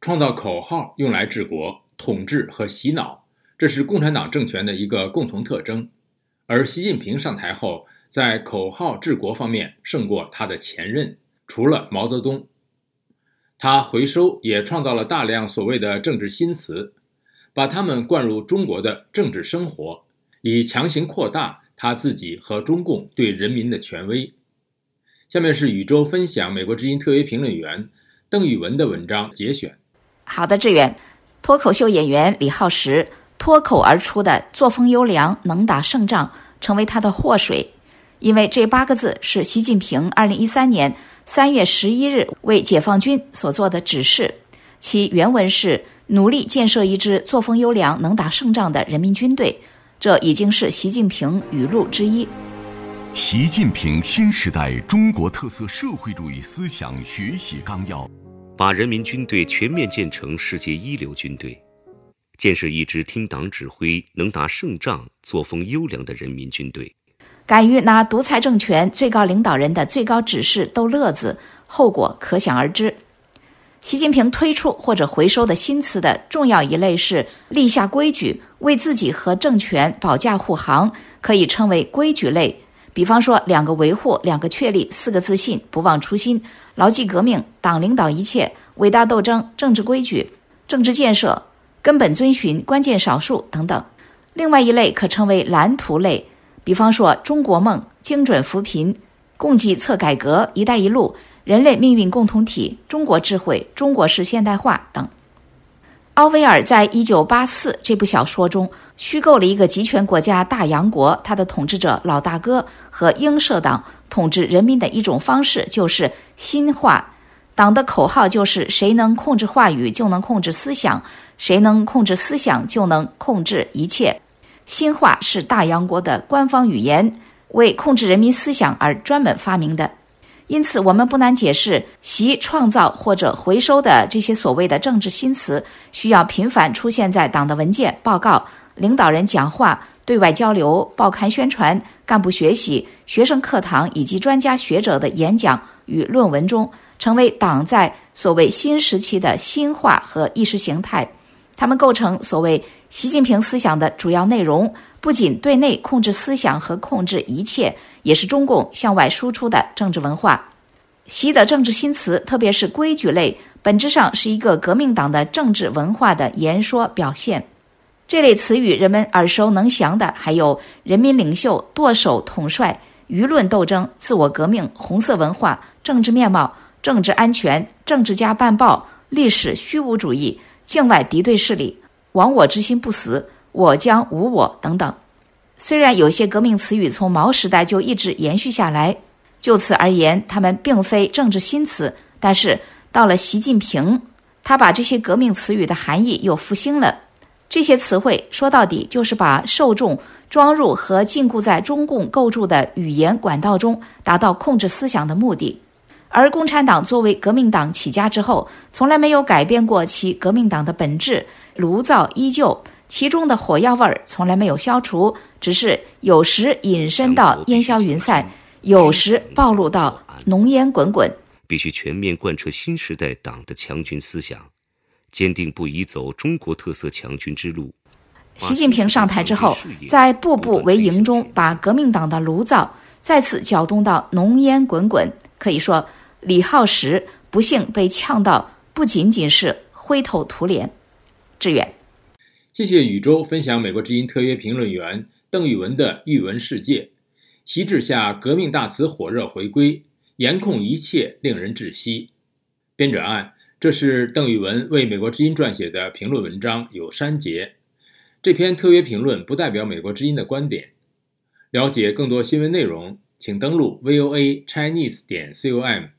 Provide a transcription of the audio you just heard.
创造口号用来治国、统治和洗脑，这是共产党政权的一个共同特征。而习近平上台后，在口号治国方面胜过他的前任，除了毛泽东。他回收也创造了大量所谓的政治新词，把他们灌入中国的政治生活，以强行扩大他自己和中共对人民的权威。下面是宇宙分享美国之音特约评论员邓宇文的文章节选。好的，志远，脱口秀演员李浩石脱口而出的“作风优良，能打胜仗”成为他的祸水，因为这八个字是习近平二零一三年。三月十一日为解放军所做的指示，其原文是努力建设一支作风优良、能打胜仗的人民军队。这已经是习近平语录之一。习近平新时代中国特色社会主义思想学习纲要，把人民军队全面建成世界一流军队，建设一支听党指挥、能打胜仗、作风优良的人民军队。敢于拿独裁政权最高领导人的最高指示逗乐子，后果可想而知。习近平推出或者回收的新词的重要一类是立下规矩，为自己和政权保驾护航，可以称为规矩类。比方说，两个维护，两个确立，四个自信，不忘初心，牢记革命，党领导一切，伟大斗争，政治规矩，政治建设，根本遵循，关键少数等等。另外一类可称为蓝图类。比方说，中国梦、精准扶贫、供给侧改革、“一带一路”、人类命运共同体、中国智慧、中国式现代化等。奥威尔在《一九八四》这部小说中虚构了一个集权国家大洋国，它的统治者老大哥和英社党统治人民的一种方式就是新话。党的口号就是“谁能控制话语，就能控制思想；谁能控制思想，就能控制一切。”新话是大洋国的官方语言，为控制人民思想而专门发明的。因此，我们不难解释，习创造或者回收的这些所谓的政治新词，需要频繁出现在党的文件、报告、领导人讲话、对外交流、报刊宣传、干部学习、学生课堂以及专家学者的演讲与论文中，成为党在所谓新时期的新话和意识形态。他们构成所谓习近平思想的主要内容，不仅对内控制思想和控制一切，也是中共向外输出的政治文化。习的政治新词，特别是规矩类，本质上是一个革命党的政治文化的言说表现。这类词语人们耳熟能详的，还有人民领袖、舵手、统帅、舆论斗争、自我革命、红色文化、政治面貌、政治安全、政治家办报、历史虚无主义。境外敌对势力，亡我之心不死，我将无我等等。虽然有些革命词语从毛时代就一直延续下来，就此而言，他们并非政治新词。但是到了习近平，他把这些革命词语的含义又复兴了。这些词汇说到底就是把受众装入和禁锢在中共构筑的语言管道中，达到控制思想的目的。而共产党作为革命党起家之后，从来没有改变过其革命党的本质，炉灶依旧，其中的火药味儿从来没有消除，只是有时隐身到烟消云散，有时暴露到浓烟滚滚。必须全面贯彻新时代党的强军思想，坚定不移走中国特色强军之路。习近平上台之后，在步步为营中，把革命党的炉灶再次搅动到浓烟滚滚，可以说。李浩石不幸被呛到，不仅仅是灰头土脸。志远，谢谢宇宙分享美国之音特约评论员邓宇文的语文世界。习治下革命大词火热回归，严控一切令人窒息。编者按：这是邓宇文为美国之音撰写的评论文章，有删节。这篇特约评论不代表美国之音的观点。了解更多新闻内容，请登录 VOA Chinese 点 com。